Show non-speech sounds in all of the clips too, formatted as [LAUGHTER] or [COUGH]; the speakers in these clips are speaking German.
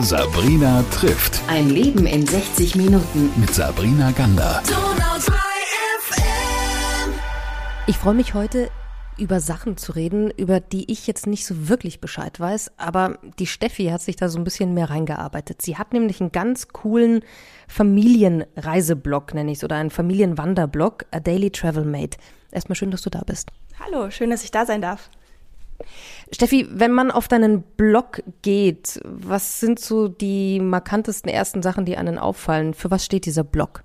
Sabrina trifft. Ein Leben in 60 Minuten. Mit Sabrina Gander. Ich freue mich heute über Sachen zu reden, über die ich jetzt nicht so wirklich Bescheid weiß, aber die Steffi hat sich da so ein bisschen mehr reingearbeitet. Sie hat nämlich einen ganz coolen Familienreiseblog, nenne ich es, oder einen Familienwanderblog, A Daily Travel Mate. Erstmal schön, dass du da bist. Hallo, schön, dass ich da sein darf. Steffi, wenn man auf deinen Blog geht, was sind so die markantesten ersten Sachen, die einen auffallen? Für was steht dieser Blog?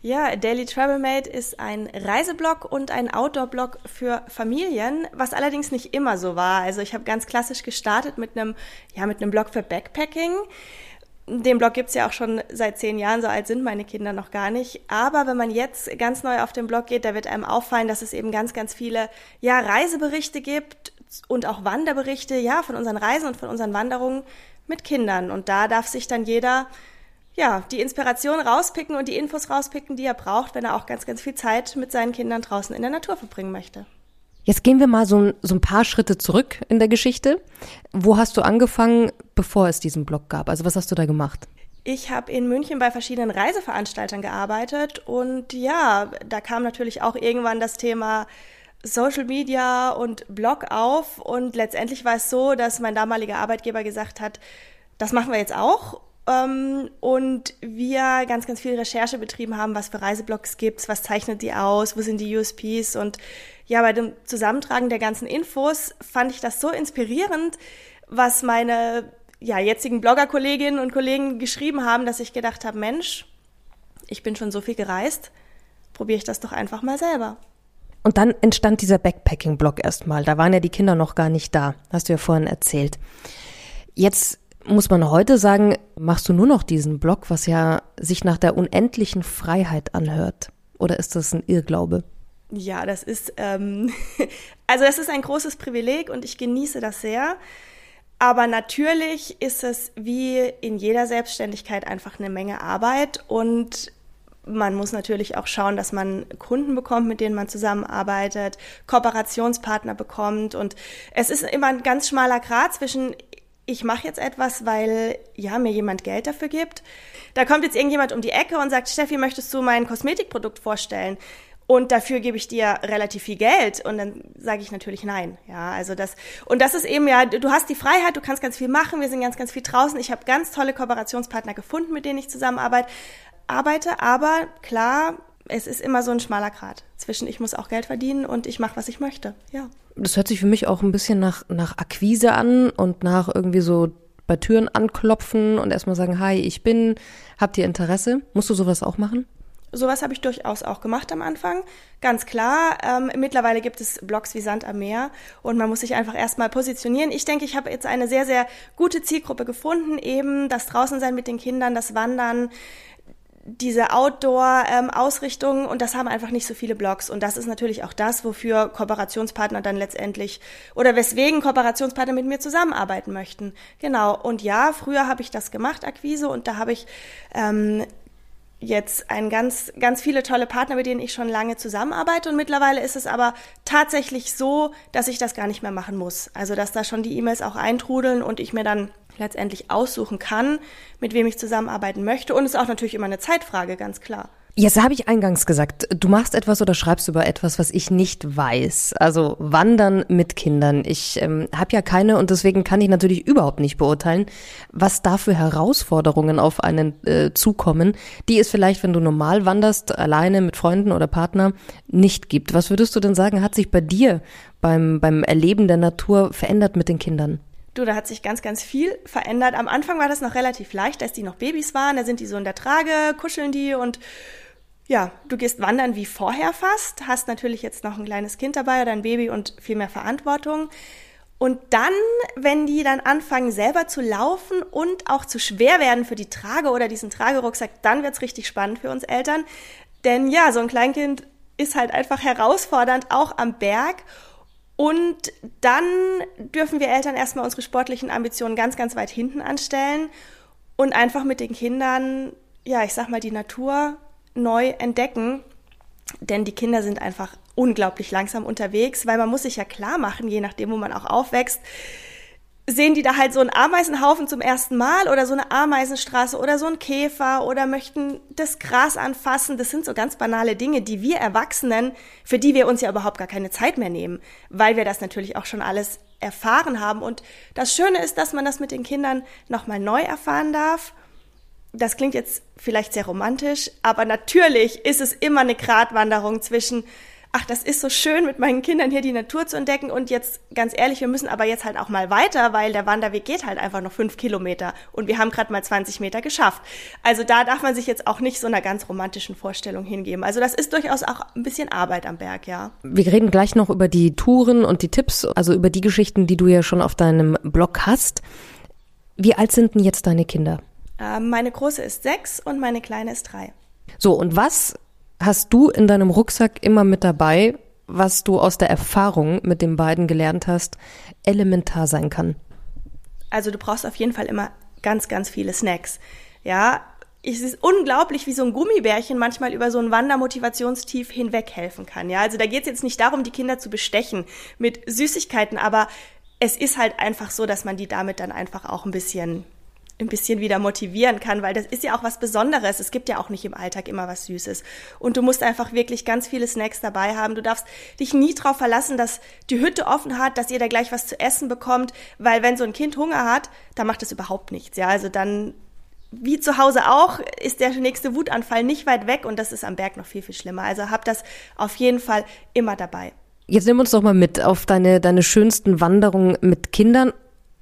Ja, Daily Travel Mate ist ein Reiseblog und ein Outdoor-Blog für Familien, was allerdings nicht immer so war. Also ich habe ganz klassisch gestartet mit einem, ja, mit einem Blog für Backpacking. Den Blog gibt's ja auch schon seit zehn Jahren, so alt sind meine Kinder noch gar nicht. Aber wenn man jetzt ganz neu auf den Blog geht, da wird einem auffallen, dass es eben ganz, ganz viele ja, Reiseberichte gibt und auch Wanderberichte ja, von unseren Reisen und von unseren Wanderungen mit Kindern. Und da darf sich dann jeder ja, die Inspiration rauspicken und die Infos rauspicken, die er braucht, wenn er auch ganz, ganz viel Zeit mit seinen Kindern draußen in der Natur verbringen möchte. Jetzt gehen wir mal so ein, so ein paar Schritte zurück in der Geschichte. Wo hast du angefangen, bevor es diesen Blog gab? Also was hast du da gemacht? Ich habe in München bei verschiedenen Reiseveranstaltern gearbeitet und ja, da kam natürlich auch irgendwann das Thema Social Media und Blog auf und letztendlich war es so, dass mein damaliger Arbeitgeber gesagt hat, das machen wir jetzt auch ähm, und wir ganz, ganz viel Recherche betrieben haben, was für Reiseblogs gibt's, was zeichnet die aus, wo sind die USPs und ja, bei dem Zusammentragen der ganzen Infos fand ich das so inspirierend, was meine ja, jetzigen Blogger-Kolleginnen und Kollegen geschrieben haben, dass ich gedacht habe, Mensch, ich bin schon so viel gereist, probiere ich das doch einfach mal selber. Und dann entstand dieser Backpacking-Blog erstmal. Da waren ja die Kinder noch gar nicht da, hast du ja vorhin erzählt. Jetzt muss man heute sagen, machst du nur noch diesen Blog, was ja sich nach der unendlichen Freiheit anhört? Oder ist das ein Irrglaube? Ja, das ist, ähm, [LAUGHS] also es ist ein großes Privileg und ich genieße das sehr. Aber natürlich ist es wie in jeder Selbstständigkeit einfach eine Menge Arbeit und man muss natürlich auch schauen, dass man Kunden bekommt, mit denen man zusammenarbeitet, Kooperationspartner bekommt und es ist immer ein ganz schmaler Grad zwischen ich mache jetzt etwas, weil ja mir jemand Geld dafür gibt. Da kommt jetzt irgendjemand um die Ecke und sagt, Steffi, möchtest du mein Kosmetikprodukt vorstellen? Und dafür gebe ich dir relativ viel Geld. Und dann sage ich natürlich nein. Ja, also das, und das ist eben ja, du hast die Freiheit, du kannst ganz viel machen, wir sind ganz, ganz viel draußen. Ich habe ganz tolle Kooperationspartner gefunden, mit denen ich zusammenarbeite. Arbeite, aber klar, es ist immer so ein schmaler Grat zwischen ich muss auch Geld verdienen und ich mache, was ich möchte. Ja. Das hört sich für mich auch ein bisschen nach, nach Akquise an und nach irgendwie so bei Türen anklopfen und erstmal sagen, hi, ich bin, habt ihr Interesse? Musst du sowas auch machen? Sowas habe ich durchaus auch gemacht am Anfang, ganz klar. Ähm, mittlerweile gibt es Blogs wie Sand am Meer und man muss sich einfach erstmal positionieren. Ich denke, ich habe jetzt eine sehr, sehr gute Zielgruppe gefunden, eben das Draußensein mit den Kindern, das Wandern, diese Outdoor-Ausrichtung ähm, und das haben einfach nicht so viele Blogs. Und das ist natürlich auch das, wofür Kooperationspartner dann letztendlich oder weswegen Kooperationspartner mit mir zusammenarbeiten möchten. Genau. Und ja, früher habe ich das gemacht, Akquise, und da habe ich ähm, jetzt ein ganz, ganz viele tolle Partner, mit denen ich schon lange zusammenarbeite. Und mittlerweile ist es aber tatsächlich so, dass ich das gar nicht mehr machen muss. Also, dass da schon die E-Mails auch eintrudeln und ich mir dann letztendlich aussuchen kann, mit wem ich zusammenarbeiten möchte. Und es ist auch natürlich immer eine Zeitfrage, ganz klar. Jetzt habe ich eingangs gesagt, du machst etwas oder schreibst über etwas, was ich nicht weiß. Also Wandern mit Kindern. Ich ähm, habe ja keine und deswegen kann ich natürlich überhaupt nicht beurteilen, was da für Herausforderungen auf einen äh, zukommen, die es vielleicht, wenn du normal wanderst, alleine mit Freunden oder Partner, nicht gibt. Was würdest du denn sagen, hat sich bei dir beim, beim Erleben der Natur verändert mit den Kindern? Du, da hat sich ganz, ganz viel verändert. Am Anfang war das noch relativ leicht, als die noch Babys waren. Da sind die so in der Trage, kuscheln die und ja, du gehst wandern wie vorher fast, hast natürlich jetzt noch ein kleines Kind dabei oder ein Baby und viel mehr Verantwortung. Und dann, wenn die dann anfangen selber zu laufen und auch zu schwer werden für die Trage oder diesen Tragerucksack, dann wird's richtig spannend für uns Eltern. Denn ja, so ein Kleinkind ist halt einfach herausfordernd, auch am Berg. Und dann dürfen wir Eltern erstmal unsere sportlichen Ambitionen ganz, ganz weit hinten anstellen und einfach mit den Kindern, ja, ich sag mal, die Natur neu entdecken. Denn die Kinder sind einfach unglaublich langsam unterwegs, weil man muss sich ja klar machen, je nachdem, wo man auch aufwächst, sehen die da halt so einen Ameisenhaufen zum ersten Mal oder so eine Ameisenstraße oder so einen Käfer oder möchten das Gras anfassen. Das sind so ganz banale Dinge, die wir Erwachsenen, für die wir uns ja überhaupt gar keine Zeit mehr nehmen, weil wir das natürlich auch schon alles erfahren haben. Und das Schöne ist, dass man das mit den Kindern nochmal neu erfahren darf. Das klingt jetzt vielleicht sehr romantisch, aber natürlich ist es immer eine Gratwanderung zwischen ach, das ist so schön, mit meinen Kindern hier die Natur zu entdecken. Und jetzt, ganz ehrlich, wir müssen aber jetzt halt auch mal weiter, weil der Wanderweg geht halt einfach noch fünf Kilometer und wir haben gerade mal 20 Meter geschafft. Also da darf man sich jetzt auch nicht so einer ganz romantischen Vorstellung hingeben. Also das ist durchaus auch ein bisschen Arbeit am Berg, ja. Wir reden gleich noch über die Touren und die Tipps, also über die Geschichten, die du ja schon auf deinem Blog hast. Wie alt sind denn jetzt deine Kinder? Ähm, meine große ist sechs und meine kleine ist drei. So, und was hast du in deinem Rucksack immer mit dabei, was du aus der Erfahrung mit den beiden gelernt hast, elementar sein kann? Also du brauchst auf jeden Fall immer ganz, ganz viele Snacks. Ja, es ist unglaublich, wie so ein Gummibärchen manchmal über so ein Wandermotivationstief hinweg helfen kann. Ja, also da geht es jetzt nicht darum, die Kinder zu bestechen mit Süßigkeiten, aber es ist halt einfach so, dass man die damit dann einfach auch ein bisschen ein bisschen wieder motivieren kann, weil das ist ja auch was Besonderes. Es gibt ja auch nicht im Alltag immer was Süßes. Und du musst einfach wirklich ganz viele Snacks dabei haben. Du darfst dich nie darauf verlassen, dass die Hütte offen hat, dass ihr da gleich was zu essen bekommt, weil wenn so ein Kind Hunger hat, dann macht das überhaupt nichts. Ja, also dann wie zu Hause auch, ist der nächste Wutanfall nicht weit weg und das ist am Berg noch viel, viel schlimmer. Also hab das auf jeden Fall immer dabei. Jetzt nimm uns doch mal mit auf deine, deine schönsten Wanderungen mit Kindern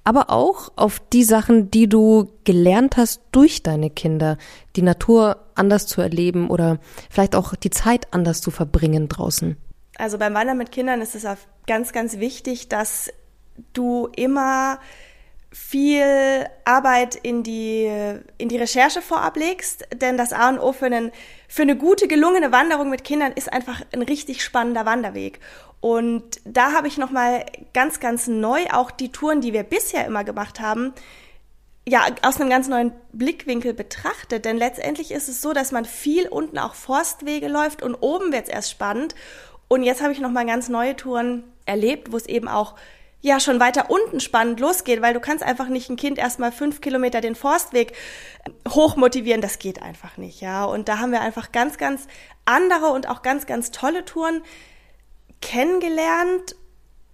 aber auch auf die Sachen, die du gelernt hast durch deine Kinder, die Natur anders zu erleben oder vielleicht auch die Zeit anders zu verbringen draußen. Also beim Wandern mit Kindern ist es ganz, ganz wichtig, dass du immer viel Arbeit in die, in die Recherche vorab legst, denn das A und O für, einen, für eine gute, gelungene Wanderung mit Kindern ist einfach ein richtig spannender Wanderweg. Und da habe ich nochmal ganz, ganz neu auch die Touren, die wir bisher immer gemacht haben, ja, aus einem ganz neuen Blickwinkel betrachtet. Denn letztendlich ist es so, dass man viel unten auch Forstwege läuft und oben wird es erst spannend. Und jetzt habe ich nochmal ganz neue Touren erlebt, wo es eben auch ja schon weiter unten spannend losgeht, weil du kannst einfach nicht ein Kind erstmal fünf Kilometer den Forstweg hoch motivieren. Das geht einfach nicht, ja. Und da haben wir einfach ganz, ganz andere und auch ganz, ganz tolle Touren kennengelernt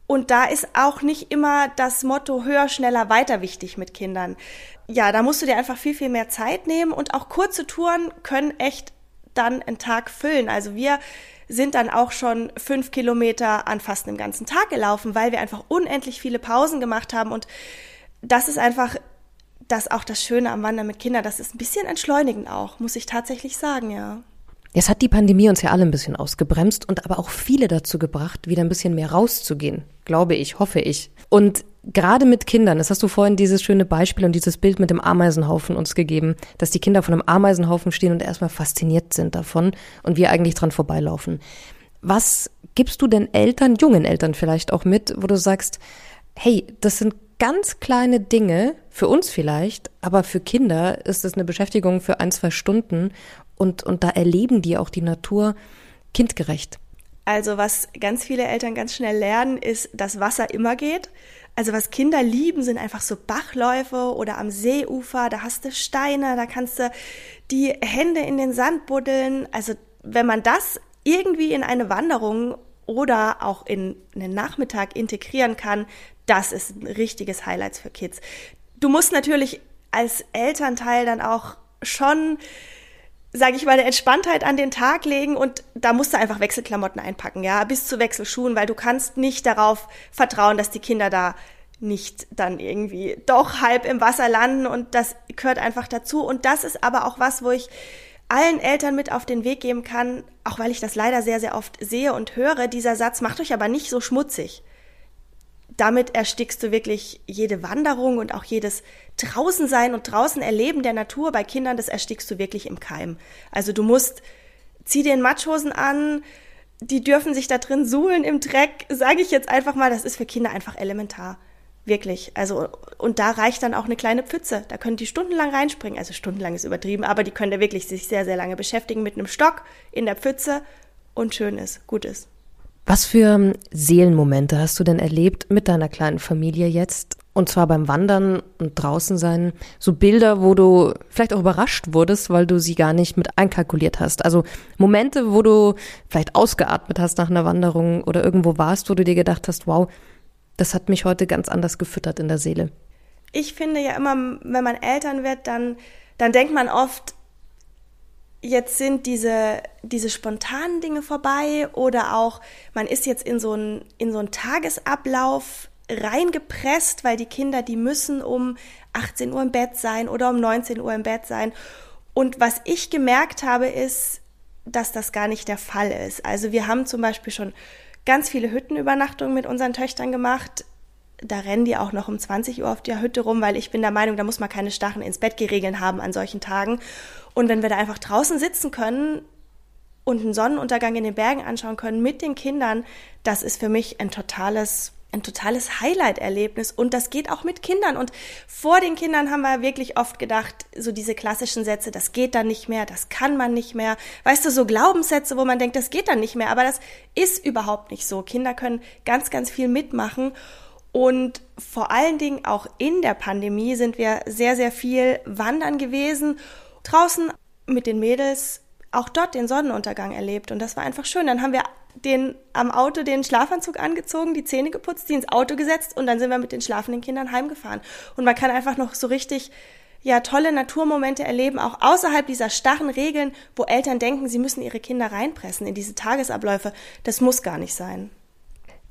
und da ist auch nicht immer das Motto höher, schneller, weiter wichtig mit Kindern. Ja, da musst du dir einfach viel, viel mehr Zeit nehmen und auch kurze Touren können echt dann einen Tag füllen. Also wir sind dann auch schon fünf Kilometer an fast einem ganzen Tag gelaufen, weil wir einfach unendlich viele Pausen gemacht haben und das ist einfach das auch das Schöne am Wandern mit Kindern. Das ist ein bisschen entschleunigend auch, muss ich tatsächlich sagen, ja. Jetzt hat die Pandemie uns ja alle ein bisschen ausgebremst und aber auch viele dazu gebracht, wieder ein bisschen mehr rauszugehen. Glaube ich, hoffe ich. Und gerade mit Kindern, das hast du vorhin dieses schöne Beispiel und dieses Bild mit dem Ameisenhaufen uns gegeben, dass die Kinder von einem Ameisenhaufen stehen und erstmal fasziniert sind davon und wir eigentlich dran vorbeilaufen. Was gibst du denn Eltern, jungen Eltern vielleicht auch mit, wo du sagst, hey, das sind ganz kleine Dinge, für uns vielleicht, aber für Kinder ist es eine Beschäftigung für ein, zwei Stunden und, und da erleben die auch die Natur kindgerecht. Also was ganz viele Eltern ganz schnell lernen, ist, dass Wasser immer geht. Also was Kinder lieben, sind einfach so Bachläufe oder am Seeufer, da hast du Steine, da kannst du die Hände in den Sand buddeln. Also wenn man das irgendwie in eine Wanderung oder auch in einen Nachmittag integrieren kann, das ist ein richtiges Highlight für Kids. Du musst natürlich als Elternteil dann auch schon sage ich mal, eine Entspanntheit an den Tag legen und da musst du einfach Wechselklamotten einpacken, ja, bis zu Wechselschuhen, weil du kannst nicht darauf vertrauen, dass die Kinder da nicht dann irgendwie doch halb im Wasser landen und das gehört einfach dazu. Und das ist aber auch was, wo ich allen Eltern mit auf den Weg geben kann, auch weil ich das leider sehr, sehr oft sehe und höre, dieser Satz macht euch aber nicht so schmutzig damit erstickst du wirklich jede Wanderung und auch jedes draußen sein und draußen erleben der Natur bei Kindern, das erstickst du wirklich im Keim. Also du musst, zieh den Matschhosen an, die dürfen sich da drin suhlen im Dreck, sage ich jetzt einfach mal, das ist für Kinder einfach elementar. Wirklich. Also, und da reicht dann auch eine kleine Pfütze. Da können die stundenlang reinspringen. Also stundenlang ist übertrieben, aber die können da wirklich sich sehr, sehr lange beschäftigen mit einem Stock in der Pfütze und schön ist, gut ist. Was für Seelenmomente hast du denn erlebt mit deiner kleinen Familie jetzt Und zwar beim Wandern und draußen sein. So Bilder, wo du vielleicht auch überrascht wurdest, weil du sie gar nicht mit einkalkuliert hast. Also Momente, wo du vielleicht ausgeatmet hast nach einer Wanderung oder irgendwo warst, wo du dir gedacht hast, wow, das hat mich heute ganz anders gefüttert in der Seele. Ich finde ja immer, wenn man Eltern wird, dann, dann denkt man oft, jetzt sind diese, diese spontanen Dinge vorbei oder auch man ist jetzt in so einen, in so einen Tagesablauf reingepresst, weil die Kinder, die müssen um 18 Uhr im Bett sein oder um 19 Uhr im Bett sein. Und was ich gemerkt habe, ist, dass das gar nicht der Fall ist. Also wir haben zum Beispiel schon ganz viele Hüttenübernachtungen mit unseren Töchtern gemacht da rennen die auch noch um 20 Uhr auf der Hütte rum, weil ich bin der Meinung, da muss man keine Stachen ins Bett geregeln haben an solchen Tagen. Und wenn wir da einfach draußen sitzen können und einen Sonnenuntergang in den Bergen anschauen können mit den Kindern, das ist für mich ein totales ein totales Highlight-Erlebnis und das geht auch mit Kindern. Und vor den Kindern haben wir wirklich oft gedacht, so diese klassischen Sätze, das geht dann nicht mehr, das kann man nicht mehr. Weißt du, so Glaubenssätze, wo man denkt, das geht dann nicht mehr. Aber das ist überhaupt nicht so. Kinder können ganz, ganz viel mitmachen. Und vor allen Dingen auch in der Pandemie sind wir sehr, sehr viel wandern gewesen, draußen mit den Mädels auch dort den Sonnenuntergang erlebt. Und das war einfach schön. Dann haben wir den, am Auto den Schlafanzug angezogen, die Zähne geputzt, die ins Auto gesetzt und dann sind wir mit den schlafenden Kindern heimgefahren. Und man kann einfach noch so richtig ja tolle Naturmomente erleben, auch außerhalb dieser starren Regeln, wo Eltern denken, sie müssen ihre Kinder reinpressen in diese Tagesabläufe. Das muss gar nicht sein.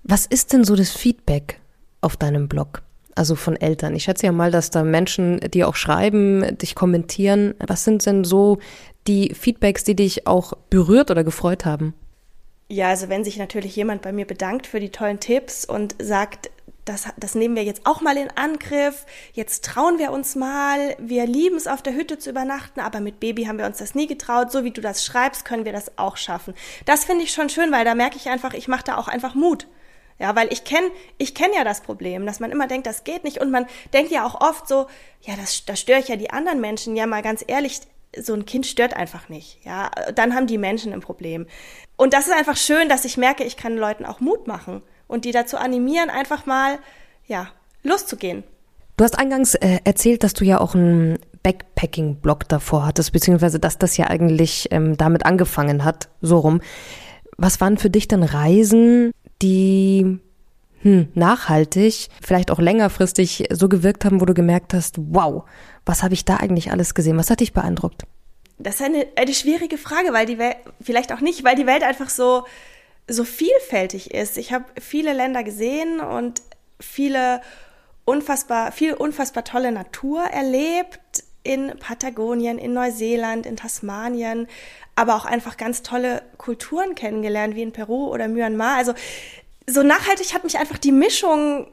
Was ist denn so das Feedback auf deinem Blog? Also von Eltern. Ich schätze ja mal, dass da Menschen, die auch schreiben, dich kommentieren. Was sind denn so die Feedbacks, die dich auch berührt oder gefreut haben? Ja, also wenn sich natürlich jemand bei mir bedankt für die tollen Tipps und sagt, das, das nehmen wir jetzt auch mal in Angriff, jetzt trauen wir uns mal, wir lieben es auf der Hütte zu übernachten, aber mit Baby haben wir uns das nie getraut, so wie du das schreibst, können wir das auch schaffen. Das finde ich schon schön, weil da merke ich einfach, ich mache da auch einfach Mut. Ja, weil ich kenne ich kenn ja das Problem, dass man immer denkt, das geht nicht. Und man denkt ja auch oft so, ja, das, das störe ich ja die anderen Menschen. Ja, mal ganz ehrlich, so ein Kind stört einfach nicht. Ja, dann haben die Menschen ein Problem. Und das ist einfach schön, dass ich merke, ich kann Leuten auch Mut machen und die dazu animieren, einfach mal, ja, loszugehen. Du hast eingangs äh, erzählt, dass du ja auch einen Backpacking-Blog davor hattest, beziehungsweise dass das ja eigentlich ähm, damit angefangen hat, so rum. Was waren für dich denn Reisen, die hm, nachhaltig, vielleicht auch längerfristig so gewirkt haben, wo du gemerkt hast, wow, was habe ich da eigentlich alles gesehen? Was hat dich beeindruckt? Das ist eine, eine schwierige Frage, weil die Welt, vielleicht auch nicht, weil die Welt einfach so, so vielfältig ist. Ich habe viele Länder gesehen und viele unfassbar, viel unfassbar tolle Natur erlebt in Patagonien, in Neuseeland, in Tasmanien, aber auch einfach ganz tolle Kulturen kennengelernt, wie in Peru oder Myanmar. Also so nachhaltig hat mich einfach die Mischung,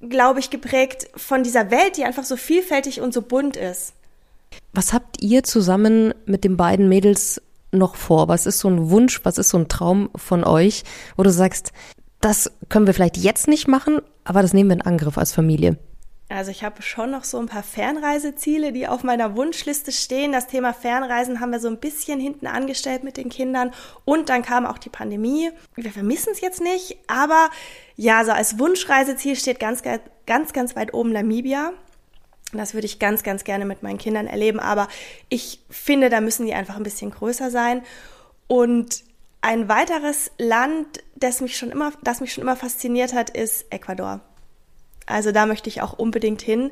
glaube ich, geprägt von dieser Welt, die einfach so vielfältig und so bunt ist. Was habt ihr zusammen mit den beiden Mädels noch vor? Was ist so ein Wunsch, was ist so ein Traum von euch, wo du sagst, das können wir vielleicht jetzt nicht machen, aber das nehmen wir in Angriff als Familie? Also ich habe schon noch so ein paar Fernreiseziele, die auf meiner Wunschliste stehen. Das Thema Fernreisen haben wir so ein bisschen hinten angestellt mit den Kindern. Und dann kam auch die Pandemie. Wir vermissen es jetzt nicht, aber ja, so als Wunschreiseziel steht ganz, ganz, ganz weit oben Namibia. Das würde ich ganz, ganz gerne mit meinen Kindern erleben. Aber ich finde, da müssen die einfach ein bisschen größer sein. Und ein weiteres Land, das mich schon immer, das mich schon immer fasziniert hat, ist Ecuador. Also da möchte ich auch unbedingt hin.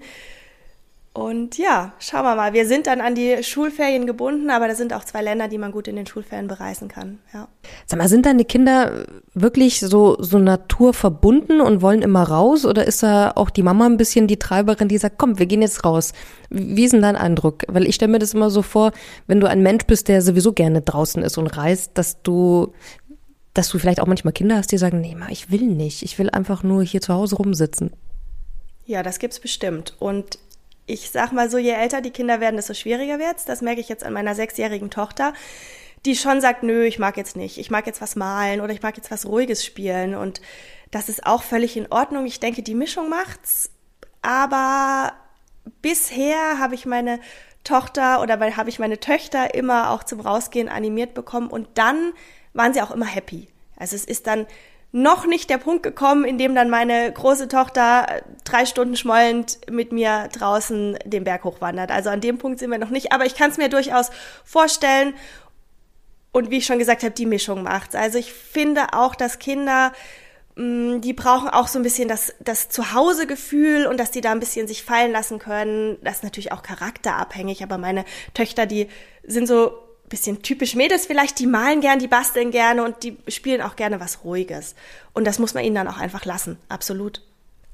Und ja, schauen wir mal. Wir sind dann an die Schulferien gebunden, aber da sind auch zwei Länder, die man gut in den Schulferien bereisen kann. Ja. Sag mal, sind deine Kinder wirklich so, so naturverbunden und wollen immer raus? Oder ist da auch die Mama ein bisschen die Treiberin, die sagt, komm, wir gehen jetzt raus? Wie ist denn dein Eindruck? Weil ich stelle mir das immer so vor, wenn du ein Mensch bist, der sowieso gerne draußen ist und reist, dass du dass du vielleicht auch manchmal Kinder hast, die sagen, nee, ma, ich will nicht. Ich will einfach nur hier zu Hause rumsitzen. Ja, das gibt's bestimmt. Und ich sag mal so, je älter die Kinder werden, desto schwieriger wird's. Das merke ich jetzt an meiner sechsjährigen Tochter, die schon sagt, nö, ich mag jetzt nicht. Ich mag jetzt was malen oder ich mag jetzt was Ruhiges spielen. Und das ist auch völlig in Ordnung. Ich denke, die Mischung macht's. Aber bisher habe ich meine Tochter oder habe ich meine Töchter immer auch zum Rausgehen animiert bekommen und dann waren sie auch immer happy. Also es ist dann noch nicht der Punkt gekommen, in dem dann meine große Tochter äh, drei Stunden schmollend mit mir draußen den Berg hochwandert. Also an dem Punkt sind wir noch nicht, aber ich kann es mir durchaus vorstellen. Und wie ich schon gesagt habe, die Mischung macht's. Also ich finde auch, dass Kinder mm, die brauchen auch so ein bisschen das, das Zuhausegefühl und dass die da ein bisschen sich fallen lassen können. Das ist natürlich auch charakterabhängig, aber meine Töchter, die sind so bisschen typisch Mädels vielleicht, die malen gern, die basteln gerne und die spielen auch gerne was Ruhiges. Und das muss man ihnen dann auch einfach lassen, absolut.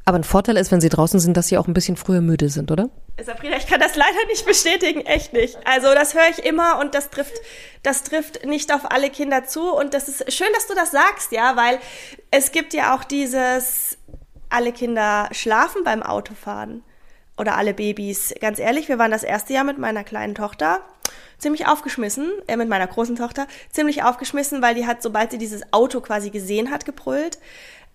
Aber ein Vorteil ist, wenn sie draußen sind, dass sie auch ein bisschen früher müde sind, oder? Sabrina, ich kann das leider nicht bestätigen, echt nicht. Also das höre ich immer und das trifft, das trifft nicht auf alle Kinder zu. Und das ist schön, dass du das sagst, ja, weil es gibt ja auch dieses, alle Kinder schlafen beim Autofahren oder alle Babys. Ganz ehrlich, wir waren das erste Jahr mit meiner kleinen Tochter ziemlich aufgeschmissen, äh, mit meiner großen Tochter, ziemlich aufgeschmissen, weil die hat, sobald sie dieses Auto quasi gesehen hat, gebrüllt.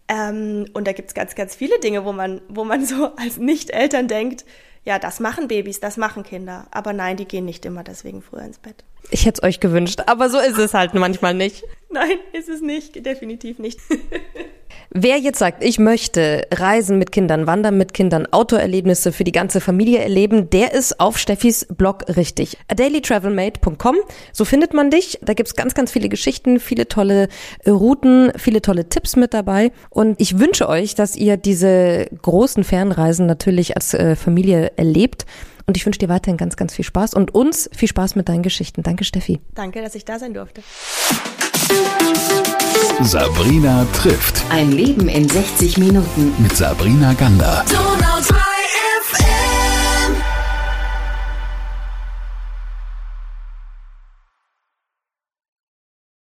Ähm, und da gibt's ganz, ganz viele Dinge, wo man, wo man so [LAUGHS] als Nicht-Eltern denkt, ja, das machen Babys, das machen Kinder. Aber nein, die gehen nicht immer deswegen früher ins Bett. Ich hätte es euch gewünscht, aber so ist es halt manchmal nicht. Nein, ist es nicht, definitiv nicht. [LAUGHS] Wer jetzt sagt, ich möchte Reisen mit Kindern, Wandern mit Kindern, Autoerlebnisse für die ganze Familie erleben, der ist auf Steffis Blog richtig. adailytravelmate.com, so findet man dich. Da gibt's ganz, ganz viele Geschichten, viele tolle äh, Routen, viele tolle Tipps mit dabei. Und ich wünsche euch, dass ihr diese großen Fernreisen natürlich als äh, Familie erlebt. Und ich wünsche dir weiterhin ganz, ganz viel Spaß und uns viel Spaß mit deinen Geschichten. Danke, Steffi. Danke, dass ich da sein durfte. Sabrina trifft Ein Leben in 60 Minuten. mit Sabrina Gander. Donau 3